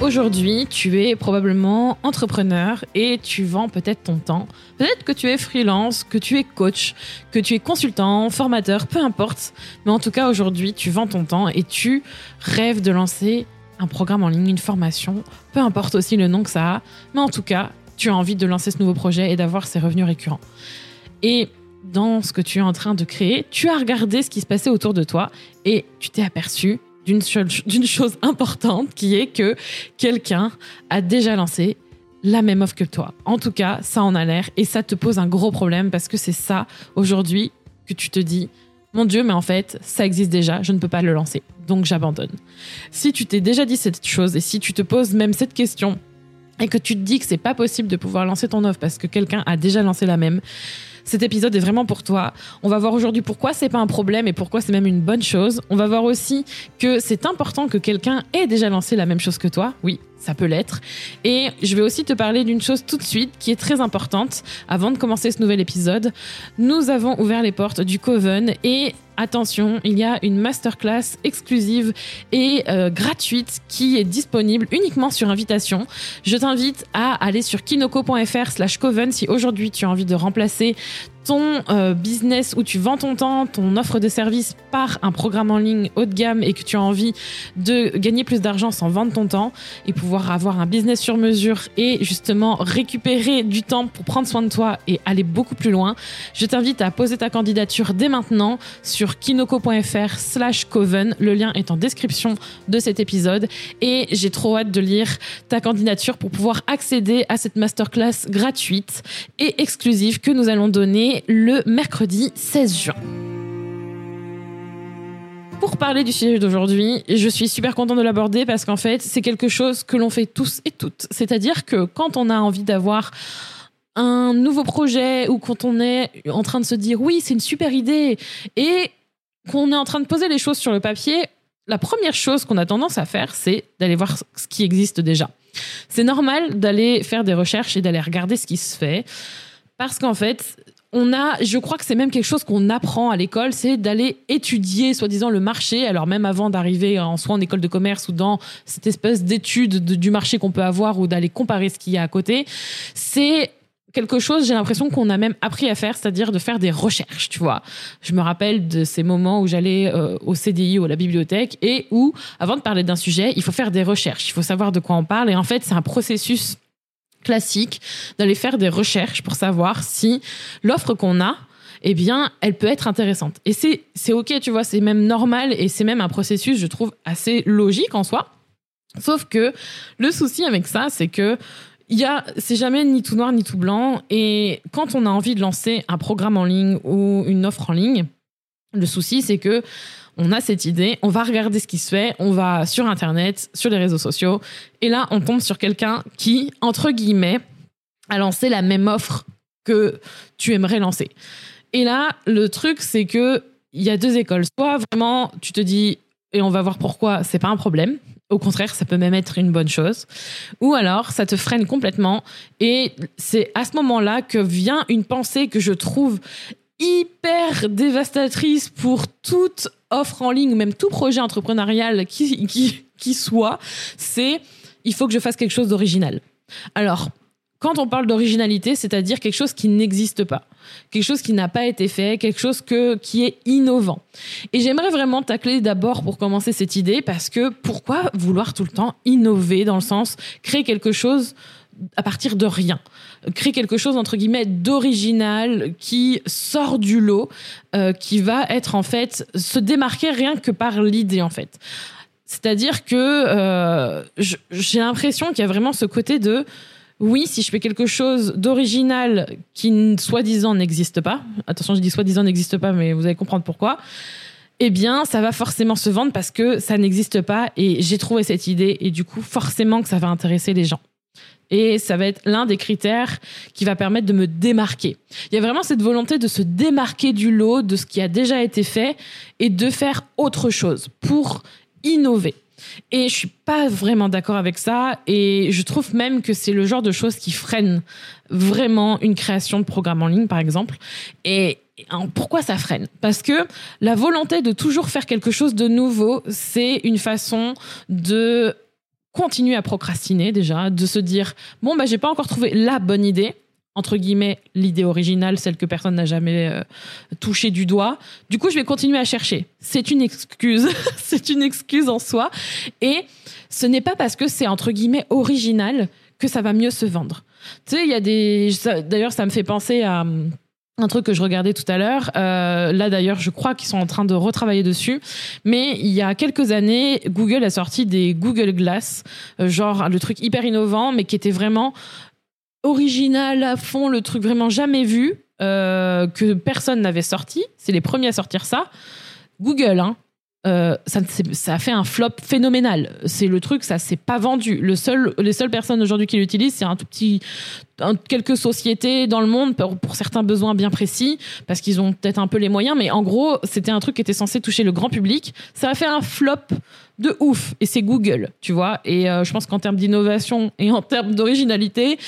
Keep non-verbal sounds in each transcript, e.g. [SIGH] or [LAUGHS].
Aujourd'hui, tu es probablement entrepreneur et tu vends peut-être ton temps. Peut-être que tu es freelance, que tu es coach, que tu es consultant, formateur, peu importe. Mais en tout cas, aujourd'hui, tu vends ton temps et tu rêves de lancer un programme en ligne, une formation, peu importe aussi le nom que ça a. Mais en tout cas, tu as envie de lancer ce nouveau projet et d'avoir ces revenus récurrents. Et dans ce que tu es en train de créer, tu as regardé ce qui se passait autour de toi et tu t'es aperçu d'une chose importante qui est que quelqu'un a déjà lancé la même offre que toi. En tout cas, ça en a l'air et ça te pose un gros problème parce que c'est ça aujourd'hui que tu te dis mon Dieu, mais en fait, ça existe déjà, je ne peux pas le lancer, donc j'abandonne. Si tu t'es déjà dit cette chose et si tu te poses même cette question et que tu te dis que c'est pas possible de pouvoir lancer ton offre parce que quelqu'un a déjà lancé la même, cet épisode est vraiment pour toi. On va voir aujourd'hui pourquoi c'est pas un problème et pourquoi c'est même une bonne chose. On va voir aussi que c'est important que quelqu'un ait déjà lancé la même chose que toi. Oui, ça peut l'être. Et je vais aussi te parler d'une chose tout de suite qui est très importante avant de commencer ce nouvel épisode. Nous avons ouvert les portes du Coven et attention, il y a une masterclass exclusive et euh, gratuite qui est disponible uniquement sur invitation. Je t'invite à aller sur kinoko.fr slash coven si aujourd'hui tu as envie de remplacer ton euh, business où tu vends ton temps, ton offre de service par un programme en ligne haut de gamme et que tu as envie de gagner plus d'argent sans vendre ton temps et pouvoir avoir un business sur mesure et justement récupérer du temps pour prendre soin de toi et aller beaucoup plus loin, je t'invite à poser ta candidature dès maintenant sur kinoko.fr slash coven. Le lien est en description de cet épisode et j'ai trop hâte de lire ta candidature pour pouvoir accéder à cette masterclass gratuite et exclusive que nous allons donner le mercredi 16 juin. Pour parler du sujet d'aujourd'hui, je suis super contente de l'aborder parce qu'en fait, c'est quelque chose que l'on fait tous et toutes. C'est-à-dire que quand on a envie d'avoir un nouveau projet ou quand on est en train de se dire oui, c'est une super idée et qu'on est en train de poser les choses sur le papier, la première chose qu'on a tendance à faire, c'est d'aller voir ce qui existe déjà. C'est normal d'aller faire des recherches et d'aller regarder ce qui se fait parce qu'en fait, on a, je crois que c'est même quelque chose qu'on apprend à l'école, c'est d'aller étudier, soi-disant, le marché. Alors même avant d'arriver en soit en école de commerce ou dans cette espèce d'étude du marché qu'on peut avoir ou d'aller comparer ce qu'il y a à côté, c'est quelque chose, j'ai l'impression qu'on a même appris à faire, c'est-à-dire de faire des recherches, tu vois. Je me rappelle de ces moments où j'allais euh, au CDI ou à la bibliothèque et où, avant de parler d'un sujet, il faut faire des recherches, il faut savoir de quoi on parle. Et en fait, c'est un processus classique d'aller faire des recherches pour savoir si l'offre qu'on a eh bien, elle peut être intéressante. Et c'est, c'est ok, tu vois, c'est même normal et c'est même un processus, je trouve, assez logique en soi. Sauf que le souci avec ça, c'est que il y a, c'est jamais ni tout noir ni tout blanc. Et quand on a envie de lancer un programme en ligne ou une offre en ligne, le souci, c'est que on a cette idée, on va regarder ce qui se fait, on va sur Internet, sur les réseaux sociaux, et là, on tombe sur quelqu'un qui, entre guillemets, a lancé la même offre que tu aimerais lancer. Et là, le truc, c'est que il y a deux écoles. Soit vraiment, tu te dis, et on va voir pourquoi, c'est pas un problème. Au contraire, ça peut même être une bonne chose. Ou alors, ça te freine complètement. Et c'est à ce moment-là que vient une pensée que je trouve hyper dévastatrice pour toute offre en ligne même tout projet entrepreneurial qui, qui, qui soit, c'est il faut que je fasse quelque chose d'original. Alors, quand on parle d'originalité, c'est-à-dire quelque chose qui n'existe pas, quelque chose qui n'a pas été fait, quelque chose que, qui est innovant. Et j'aimerais vraiment tacler d'abord pour commencer cette idée parce que pourquoi vouloir tout le temps innover dans le sens créer quelque chose à partir de rien. Créer quelque chose, entre guillemets, d'original, qui sort du lot, euh, qui va être, en fait, se démarquer rien que par l'idée, en fait. C'est-à-dire que euh, j'ai l'impression qu'il y a vraiment ce côté de oui, si je fais quelque chose d'original qui soi-disant n'existe pas, attention, je dis soi-disant n'existe pas, mais vous allez comprendre pourquoi, eh bien, ça va forcément se vendre parce que ça n'existe pas et j'ai trouvé cette idée et du coup, forcément que ça va intéresser les gens. Et ça va être l'un des critères qui va permettre de me démarquer. Il y a vraiment cette volonté de se démarquer du lot, de ce qui a déjà été fait et de faire autre chose pour innover. Et je suis pas vraiment d'accord avec ça. Et je trouve même que c'est le genre de choses qui freine vraiment une création de programme en ligne, par exemple. Et pourquoi ça freine? Parce que la volonté de toujours faire quelque chose de nouveau, c'est une façon de continuer à procrastiner déjà, de se dire bon bah j'ai pas encore trouvé la bonne idée entre guillemets l'idée originale, celle que personne n'a jamais euh, touchée du doigt. Du coup, je vais continuer à chercher. C'est une excuse, [LAUGHS] c'est une excuse en soi et ce n'est pas parce que c'est entre guillemets original que ça va mieux se vendre. Tu sais, il y a des d'ailleurs ça me fait penser à un truc que je regardais tout à l'heure. Euh, là d'ailleurs, je crois qu'ils sont en train de retravailler dessus. Mais il y a quelques années, Google a sorti des Google Glass, euh, genre le truc hyper innovant, mais qui était vraiment original à fond, le truc vraiment jamais vu, euh, que personne n'avait sorti. C'est les premiers à sortir ça. Google, hein, euh, ça, a fait un flop phénoménal. C'est le truc, ça s'est pas vendu. Le seul, les seules personnes aujourd'hui qui l'utilisent, c'est un tout petit, quelques sociétés dans le monde pour, pour certains besoins bien précis, parce qu'ils ont peut-être un peu les moyens. Mais en gros, c'était un truc qui était censé toucher le grand public. Ça a fait un flop de ouf. Et c'est Google, tu vois. Et euh, je pense qu'en termes d'innovation et en termes d'originalité,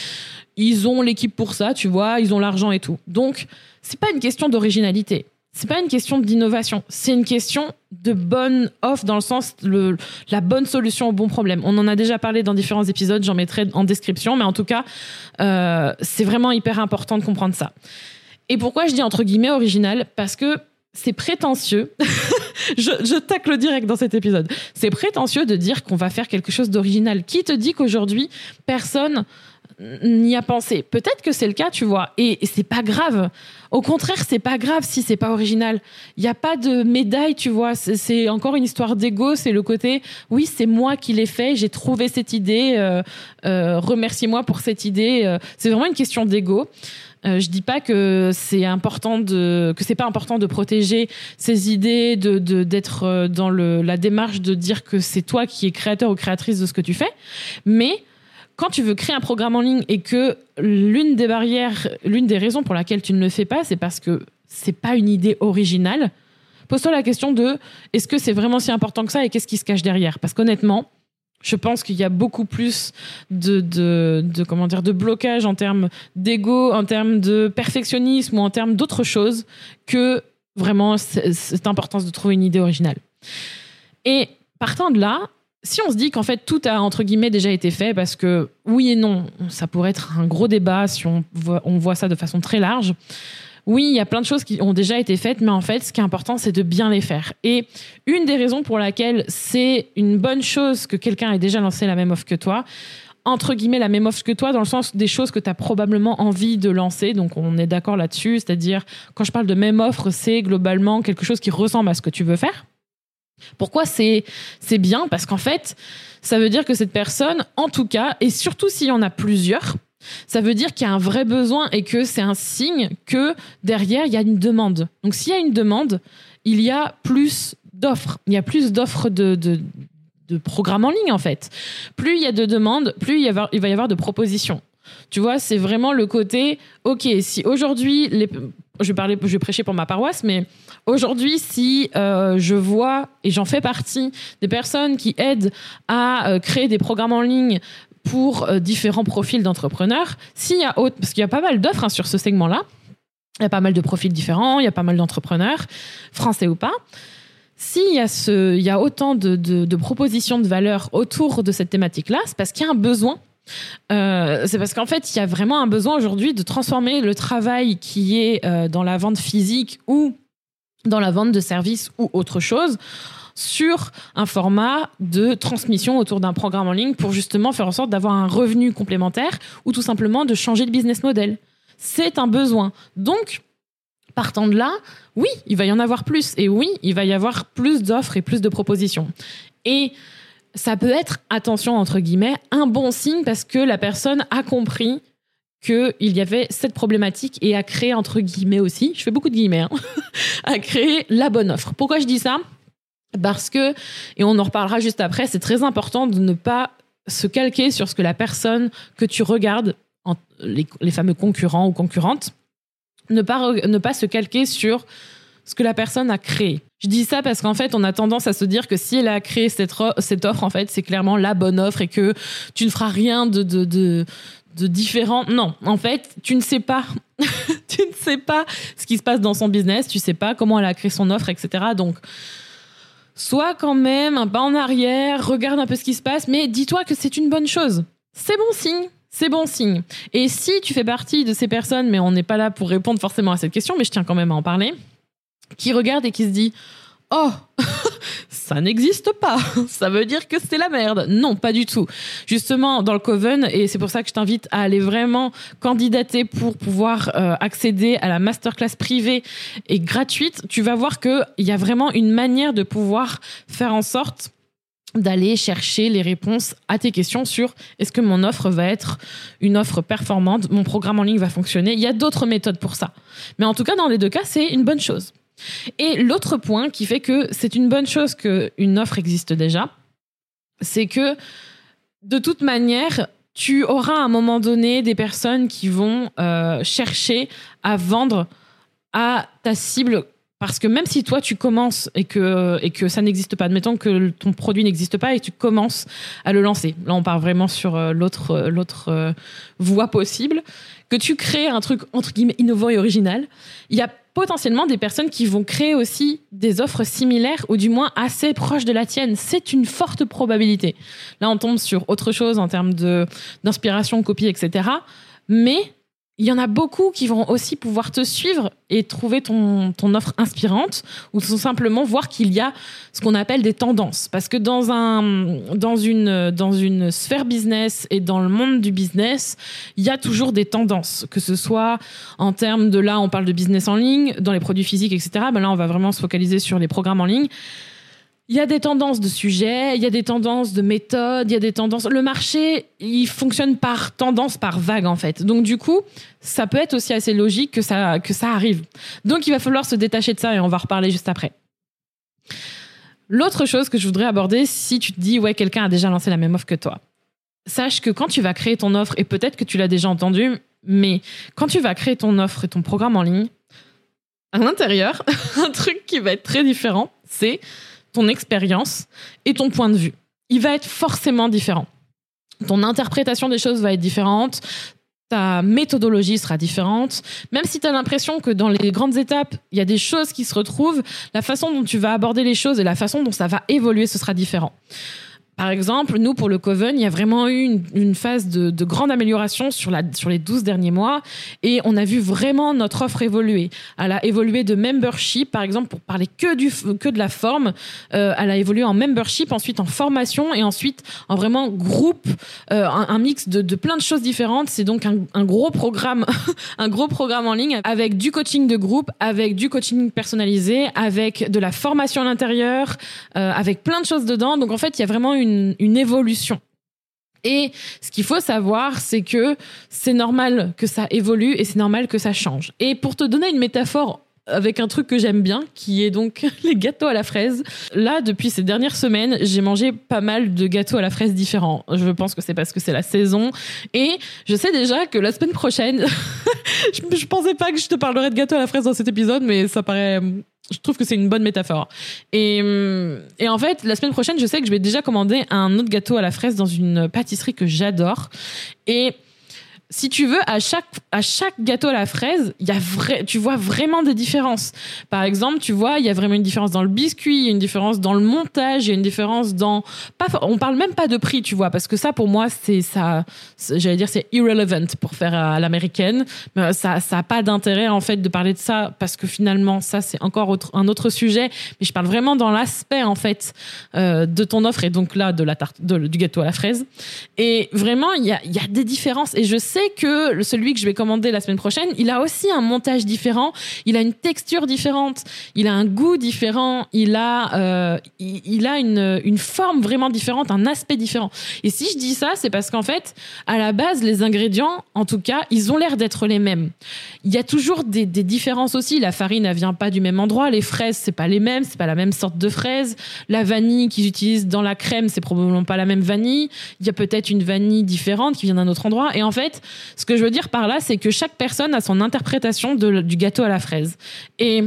ils ont l'équipe pour ça, tu vois. Ils ont l'argent et tout. Donc, c'est pas une question d'originalité c'est pas une question d'innovation, c'est une question de bonne offre dans le sens le la bonne solution au bon problème. On en a déjà parlé dans différents épisodes, j'en mettrai en description, mais en tout cas, euh, c'est vraiment hyper important de comprendre ça. Et pourquoi je dis entre guillemets original? Parce que c'est prétentieux. [LAUGHS] je, je tacle direct dans cet épisode. C'est prétentieux de dire qu'on va faire quelque chose d'original. Qui te dit qu'aujourd'hui personne n'y a pensé. Peut-être que c'est le cas, tu vois, et, c'est pas grave. Au contraire, c'est pas grave si c'est pas original. Il n'y a pas de médaille, tu vois. C'est encore une histoire d'ego. C'est le côté, oui, c'est moi qui l'ai fait. J'ai trouvé cette idée. Euh, euh, remerciez-moi pour cette idée. Euh, c'est vraiment une question d'ego. je dis pas que c'est important de que c'est pas important de protéger ces idées, de d'être dans le, la démarche de dire que c'est toi qui es créateur ou créatrice de ce que tu fais, mais quand tu veux créer un programme en ligne et que l'une des barrières, l'une des raisons pour laquelle tu ne le fais pas, c'est parce que c'est pas une idée originale, pose-toi la question de est-ce que c'est vraiment si important que ça et qu'est-ce qui se cache derrière? Parce qu'honnêtement, je pense qu'il y a beaucoup plus de, de, comment dire de blocage en termes d'ego, en termes de perfectionnisme ou en termes d'autres choses que vraiment cette importance de trouver une idée originale. Et partant de là, si on se dit qu'en fait tout a entre guillemets déjà été fait, parce que oui et non, ça pourrait être un gros débat si on voit, on voit ça de façon très large. Oui, il y a plein de choses qui ont déjà été faites, mais en fait, ce qui est important, c'est de bien les faire. Et une des raisons pour laquelle c'est une bonne chose que quelqu'un ait déjà lancé la même offre que toi, entre guillemets la même offre que toi, dans le sens des choses que tu as probablement envie de lancer. Donc on est d'accord là-dessus. C'est-à-dire, quand je parle de même offre, c'est globalement quelque chose qui ressemble à ce que tu veux faire. Pourquoi c'est c'est bien? Parce qu'en fait, ça veut dire que cette personne, en tout cas, et surtout s'il y en a plusieurs, ça veut dire qu'il y a un vrai besoin et que c'est un signe que derrière, il y a une demande. Donc s'il y a une demande, il y a plus d'offres. Il y a plus d'offres de, de, programmes en ligne, en fait. Plus il y a de demandes, plus il, il va y avoir de propositions. Tu vois, c'est vraiment le côté, ok, si aujourd'hui, je parler, je prêcher pour ma paroisse, mais aujourd'hui, si euh, je vois et j'en fais partie des personnes qui aident à euh, créer des programmes en ligne pour euh, différents profils d'entrepreneurs, s'il y a parce qu'il y a pas mal d'offres hein, sur ce segment-là, il y a pas mal de profils différents, il y a pas mal d'entrepreneurs, français ou pas. S'il y a y a autant de, de propositions de valeur autour de cette thématique-là, c'est parce qu'il y a un besoin euh, c'est parce qu'en fait, il y a vraiment un besoin aujourd'hui de transformer le travail qui est euh, dans la vente physique ou dans la vente de services ou autre chose sur un format de transmission autour d'un programme en ligne pour justement faire en sorte d'avoir un revenu complémentaire ou tout simplement de changer de business model. C'est un besoin. Donc, partant de là, oui, il va y en avoir plus. Et oui, il va y avoir plus d'offres et plus de propositions. Et ça peut être, attention entre guillemets, un bon signe parce que la personne a compris qu'il y avait cette problématique et à créer, entre guillemets aussi, je fais beaucoup de guillemets, hein, [LAUGHS] à créer la bonne offre. Pourquoi je dis ça? Parce que, et on en reparlera juste après, c'est très important de ne pas se calquer sur ce que la personne que tu regardes, les, les fameux concurrents ou concurrentes, ne pas, ne pas se calquer sur ce que la personne a créé. Je dis ça parce qu'en fait, on a tendance à se dire que si elle a créé cette, offre, en fait, c'est clairement la bonne offre et que tu ne feras rien de, différent. Non, en fait, tu ne sais pas. [LAUGHS] tu ne sais pas ce qui se passe dans son business, tu sais pas comment elle a créé son offre, etc. Donc, sois quand même un pas en arrière, regarde un peu ce qui se passe, mais dis-toi que c'est une bonne chose. C'est bon signe. C'est bon signe. Et si tu fais partie de ces personnes, mais on n'est pas là pour répondre forcément à cette question, mais je tiens quand même à en parler, qui regarde et qui se dit Oh, [LAUGHS] ça n'existe pas. [LAUGHS] Ça veut dire que c'est la merde. Non, pas du tout. Justement, dans le Coven, et c'est pour ça que je t'invite à aller vraiment candidater pour pouvoir euh, accéder à la masterclass privée et gratuite, tu vas voir qu'il y a vraiment une manière de pouvoir faire en sorte d'aller chercher les réponses à tes questions sur est-ce que mon offre va être une offre performante, mon programme en ligne va fonctionner? Il y a d'autres méthodes pour ça. Mais en tout cas, dans les deux cas, c'est une bonne chose. Et l'autre point qui fait que c'est une bonne chose qu'une offre existe déjà, c'est que de toute manière, tu auras à un moment donné des personnes qui vont euh, chercher à vendre à ta cible. Parce que même si toi tu commences et que, et que ça n'existe pas, admettons que ton produit n'existe pas et tu commences à le lancer, là on part vraiment sur euh, l'autre, euh, l'autre voie possible, que tu crées un truc entre guillemets innovant et original, il y a potentiellement des personnes qui vont créer aussi des offres similaires ou du moins assez proches de la tienne. C'est une forte probabilité. Là on tombe sur autre chose en termes d'inspiration, copie, etc. Mais il y en a beaucoup qui vont aussi pouvoir te suivre et trouver ton, ton offre inspirante ou simplement voir qu'il y a ce qu'on appelle des tendances. Parce que dans, un, dans, une, dans une sphère business et dans le monde du business, il y a toujours des tendances, que ce soit en termes de là, on parle de business en ligne, dans les produits physiques, etc. Ben là, on va vraiment se focaliser sur les programmes en ligne. Il y a des tendances de sujets, il y a des tendances de méthodes, il y a des tendances. Le marché, il fonctionne par tendance, par vague en fait. Donc du coup, ça peut être aussi assez logique que ça que ça arrive. Donc il va falloir se détacher de ça et on va reparler juste après. L'autre chose que je voudrais aborder, si tu te dis ouais quelqu'un a déjà lancé la même offre que toi, sache que quand tu vas créer ton offre et peut-être que tu l'as déjà entendu, mais quand tu vas créer ton offre et ton programme en ligne, à l'intérieur, [LAUGHS] un truc qui va être très différent, c'est ton expérience et ton point de vue. Il va être forcément différent. Ton interprétation des choses va être différente, ta méthodologie sera différente. Même si tu as l'impression que dans les grandes étapes, il y a des choses qui se retrouvent, la façon dont tu vas aborder les choses et la façon dont ça va évoluer, ce sera différent. Par exemple, nous, pour le Coven, il y a vraiment eu une, phase de, grande amélioration sur, les 12 derniers mois et on a vu vraiment notre offre évoluer. Elle a évolué de membership, par exemple, pour parler que, de la forme. Euh, elle a évolué en membership, ensuite en formation et ensuite en vraiment groupe, euh, un, mix de, plein de choses différentes. C'est donc un, un, gros programme, [LAUGHS] un gros programme en ligne avec du coaching de groupe, avec du coaching personnalisé, avec de la formation à l'intérieur, euh, avec plein de choses dedans. Donc en fait, il y a vraiment une, évolution. Et ce qu'il faut savoir, c'est que c'est normal que ça évolue et c'est normal que ça change. Et pour te donner une métaphore avec un truc que j'aime bien, qui est donc [LAUGHS] les gâteaux à la fraise. Là, depuis ces dernières semaines, j'ai mangé pas mal de gâteaux à la fraise différents. Je pense que c'est parce que c'est la saison. Et je sais déjà que la semaine prochaine, [LAUGHS] je, je pensais pas que je te parlerais de gâteaux à la fraise dans cet épisode, mais ça paraît je trouve que c'est une bonne métaphore. Et, et, en fait, la semaine prochaine, je sais que je vais déjà commander un autre gâteau à la fraise dans une pâtisserie que j'adore. Et si tu veux, à chaque, à chaque gâteau à la fraise, y a tu vois vraiment des différences. Par exemple, tu vois, il y a vraiment une différence dans le biscuit, y a une différence dans le montage, il y a une différence dans, pas, on parle même pas de prix, tu vois, parce que ça, pour moi, c'est ça, j'allais dire, c'est irrelevant pour faire à l'américaine. Mais ça, ça a pas d'intérêt, en fait, de parler de ça, parce que finalement, ça, c'est encore un autre sujet. Mais je parle vraiment dans l'aspect, en fait, euh, de ton offre et donc là, de la tarte, du gâteau à la fraise. Et vraiment, il y a, y a des différences. Et je sais que celui que je vais commander la semaine prochaine, il a aussi un montage différent, il a une texture différente, il a un goût différent, il a, euh, il, a une, une forme vraiment différente, un aspect différent. Et si je dis ça, c'est parce qu'en fait, à la base, les ingrédients, en tout cas, ils ont l'air d'être les mêmes. Il y a toujours des, des différences aussi. La farine, elle vient pas du même endroit. Les fraises, c'est pas les mêmes, c'est pas la même sorte de fraises. La vanille qu'ils utilisent dans la crème, c'est probablement pas la même vanille. Il y a peut-être une vanille différente qui vient d'un autre endroit. Et en fait, ce que je veux dire par là, c'est que chaque personne a son interprétation du gâteau à la fraise. Et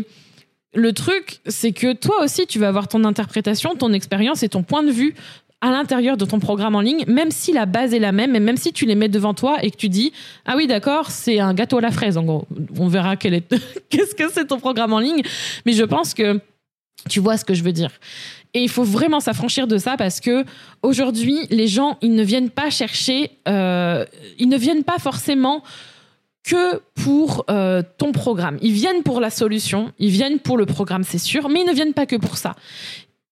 le truc, c'est que toi aussi, tu vas avoir ton interprétation, ton expérience et ton point de vue à l'intérieur de ton programme en ligne, même si la base est la même, et même si tu les mets devant toi et que tu dis ah oui d'accord c'est un gâteau à la fraise en gros, on verra quel est [LAUGHS] qu'est-ce que c'est ton programme en ligne, mais je pense que tu vois ce que je veux dire. Et il faut vraiment s'affranchir de ça parce que aujourd'hui, les gens, ils ne viennent pas chercher, euh, ils ne viennent pas forcément que pour euh, ton programme. Ils viennent pour la solution, ils viennent pour le programme, c'est sûr, mais ils ne viennent pas que pour ça.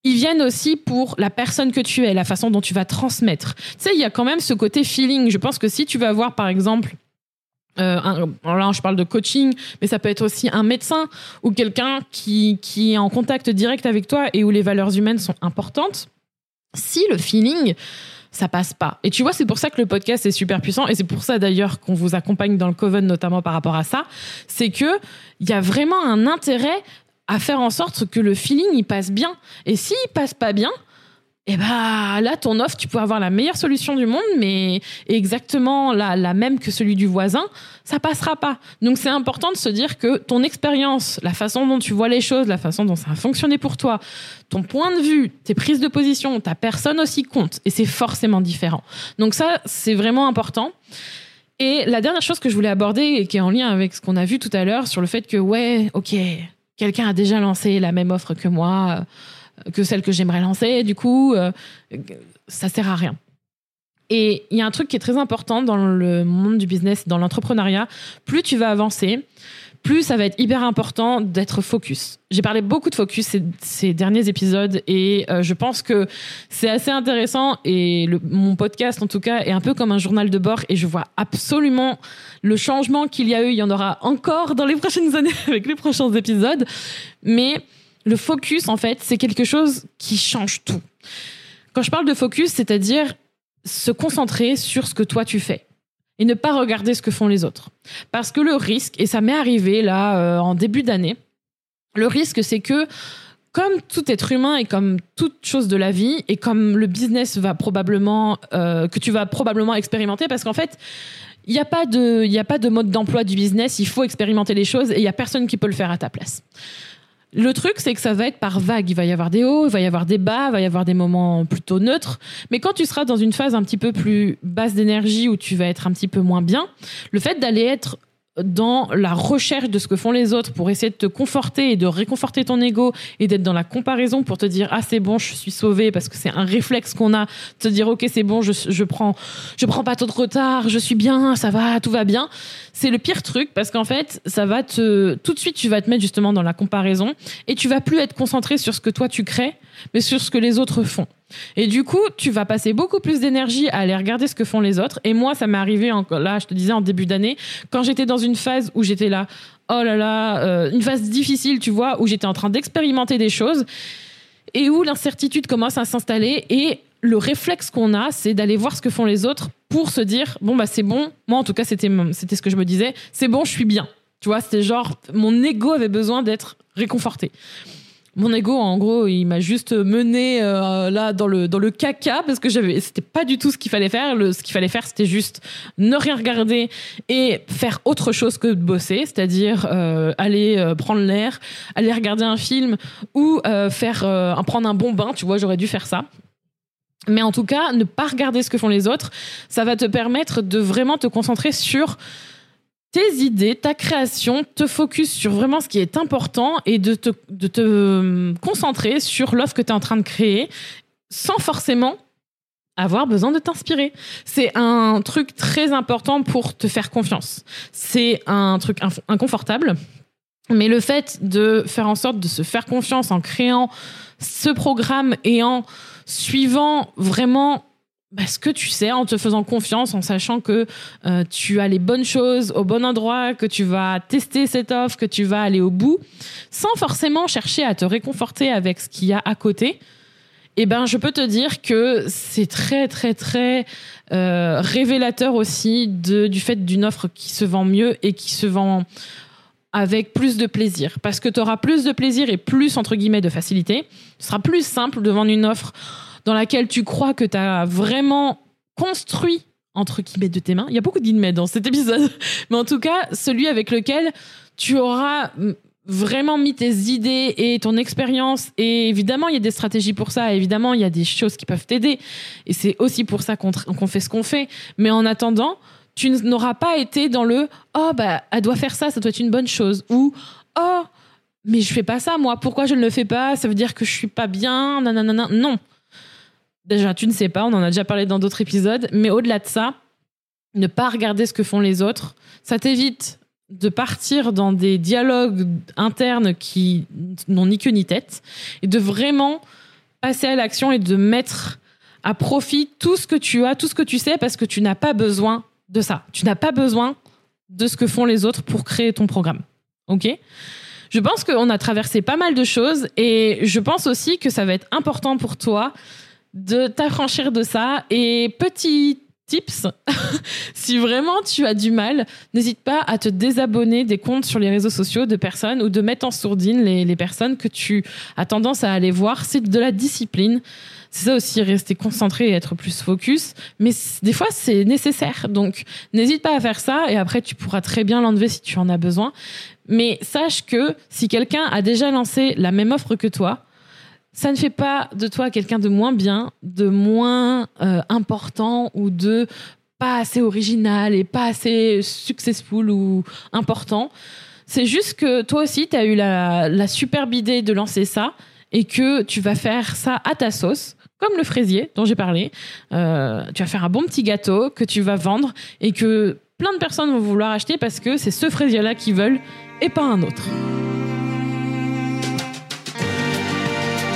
Ils viennent aussi pour la personne que tu es, la façon dont tu vas transmettre. Tu sais, il y a quand même ce côté feeling. Je pense que si tu vas voir, par exemple, euh, là, je parle de coaching, mais ça peut être aussi un médecin ou quelqu'un qui, qui est en contact direct avec toi et où les valeurs humaines sont importantes. Si le feeling, ça passe pas. Et tu vois, c'est pour ça que le podcast est super puissant et c'est pour ça d'ailleurs qu'on vous accompagne dans le Coven notamment par rapport à ça. C'est que il y a vraiment un intérêt à faire en sorte que le feeling il passe bien. Et s'il passe pas bien, et eh bah là ton offre tu peux avoir la meilleure solution du monde mais exactement la, la même que celui du voisin ça passera pas. Donc c'est important de se dire que ton expérience la façon dont tu vois les choses la façon dont ça a fonctionné pour toi ton point de vue tes prises de position ta personne aussi compte et c'est forcément différent. Donc ça c'est vraiment important. Et la dernière chose que je voulais aborder et qui est en lien avec ce qu'on a vu tout à l'heure sur le fait que ouais ok quelqu'un a déjà lancé la même offre que moi que celle que j'aimerais lancer. Du coup, euh, ça sert à rien. Et il y a un truc qui est très important dans le monde du business, dans l'entrepreneuriat. Plus tu vas avancer, plus ça va être hyper important d'être focus. J'ai parlé beaucoup de focus ces, derniers épisodes et euh, je pense que c'est assez intéressant et mon podcast en tout cas est un peu comme un journal de bord et je vois absolument le changement qu'il y a eu. Il y en aura encore dans les prochaines années [LAUGHS] avec les prochains épisodes. Mais le focus, en fait, c'est quelque chose qui change tout. Quand je parle de focus, c'est-à-dire se concentrer sur ce que toi tu fais et ne pas regarder ce que font les autres. Parce que le risque, et ça m'est arrivé là euh, en début d'année, le risque c'est que comme tout être humain et comme toute chose de la vie et comme le business va probablement euh, que tu vas probablement expérimenter parce qu'en fait il n'y a pas de a pas de mode d'emploi du business, il faut expérimenter les choses et il y a personne qui peut le faire à ta place. Le truc, c'est que ça va être par vague. Il va y avoir des hauts, il va y avoir des bas, il va y avoir des moments plutôt neutres. Mais quand tu seras dans une phase un petit peu plus basse d'énergie où tu vas être un petit peu moins bien, le fait d'aller être dans la recherche de ce que font les autres pour essayer de te conforter et de réconforter ton ego et d'être dans la comparaison pour te dire ah c'est bon je suis sauvé parce que c'est un réflexe qu'on a. Te dire ok c'est bon je, je prends je prends pas trop de retard je suis bien ça va tout va bien. C'est le pire truc parce qu'en fait ça va te tout de suite tu vas te mettre justement dans la comparaison et tu vas plus être concentré sur ce que toi tu crées mais sur ce que les autres font et du coup, tu vas passer beaucoup plus d'énergie à aller regarder ce que font les autres. Et moi, ça m'est arrivé, là, je te disais, en début d'année, quand j'étais dans une phase où j'étais là, oh là là, euh, une phase difficile, tu vois, où j'étais en train d'expérimenter des choses et où l'incertitude commence à s'installer et le réflexe qu'on a, c'est d'aller voir ce que font les autres pour se dire bon bah c'est bon. Moi en tout cas c'était c'était ce que je me disais, c'est bon, je suis bien. Tu vois, c'était genre mon ego avait besoin d'être réconforté mon ego en gros il m'a juste mené euh, là dans le dans le caca parce que j'avais c'était pas du tout ce qu'il fallait faire. Ce qu'il fallait faire c'était juste ne rien regarder et faire autre chose que de bosser c'est-à-dire euh, aller euh, prendre l'air aller regarder un film ou faire prendre un bon bain tu vois j'aurais dû faire ça. Mais en tout cas ne pas regarder ce que font les autres ça va te permettre de vraiment te concentrer sur tes idées, ta création, te focus sur vraiment ce qui est important et de te, de te euh, concentrer sur l'offre que tu es en train de créer sans forcément avoir besoin de t'inspirer. C'est un truc très important pour te faire confiance. C'est un truc inconfortable, mais le fait de faire en sorte de se faire confiance en créant ce programme et en suivant vraiment ce que tu sais en te faisant confiance, en sachant que euh, tu as les bonnes choses au bon endroit, que tu vas tester cette offre, que tu vas aller au bout, sans forcément chercher à te réconforter avec ce qu'il y a à côté. Eh ben, je peux te dire que c'est très, très, très euh, révélateur aussi de, du fait d'une offre qui se vend mieux et qui se vend avec plus de plaisir. Parce que tu auras plus de plaisir et plus, entre guillemets, de facilité. Ce sera plus simple de vendre une offre dans laquelle tu crois que tu as vraiment construit entre guillemets de tes mains. Il y a beaucoup d'inmets dans cet épisode, [LAUGHS] mais en tout cas, celui avec lequel tu auras vraiment mis tes idées et ton expérience. Et évidemment, il y a des stratégies pour ça. Évidemment, il y a des choses qui peuvent t'aider. Et c'est aussi pour ça qu'on fait ce qu'on fait. Mais en attendant, tu n'auras pas été dans le oh bah elle doit faire ça, ça doit être une bonne chose ou oh mais je fais pas ça moi, pourquoi je ne le fais pas? Ça veut dire que je suis pas bien, nanana. Non. Déjà, tu ne sais pas, on en a déjà parlé dans d'autres épisodes, mais au-delà de ça, ne pas regarder ce que font les autres, ça t'évite de partir dans des dialogues internes qui n'ont ni queue ni tête et de vraiment passer à l'action et de mettre à profit tout ce que tu as, tout ce que tu sais parce que tu n'as pas besoin de ça. Tu n'as pas besoin de ce que font les autres pour créer ton programme. OK? Je pense qu'on a traversé pas mal de choses et je pense aussi que ça va être important pour toi de t'affranchir de ça. Et petit tips, [LAUGHS] si vraiment tu as du mal, n'hésite pas à te désabonner des comptes sur les réseaux sociaux de personnes ou de mettre en sourdine les, les personnes que tu as tendance à aller voir. C'est de la discipline. C'est ça aussi, rester concentré et être plus focus. Mais des fois, c'est nécessaire. Donc, n'hésite pas à faire ça et après, tu pourras très bien l'enlever si tu en as besoin. Mais sache que si quelqu'un a déjà lancé la même offre que toi, ça ne fait pas de toi quelqu'un de moins bien, de moins euh, important ou de pas assez original et pas assez successful ou important. C'est juste que toi aussi, tu as eu la, superbe idée de lancer ça et que tu vas faire ça à ta sauce comme le fraisier dont j'ai parlé. Euh, tu vas faire un bon petit gâteau que tu vas vendre et que plein de personnes vont vouloir acheter parce que c'est ce fraisier-là qu'ils veulent et pas un autre.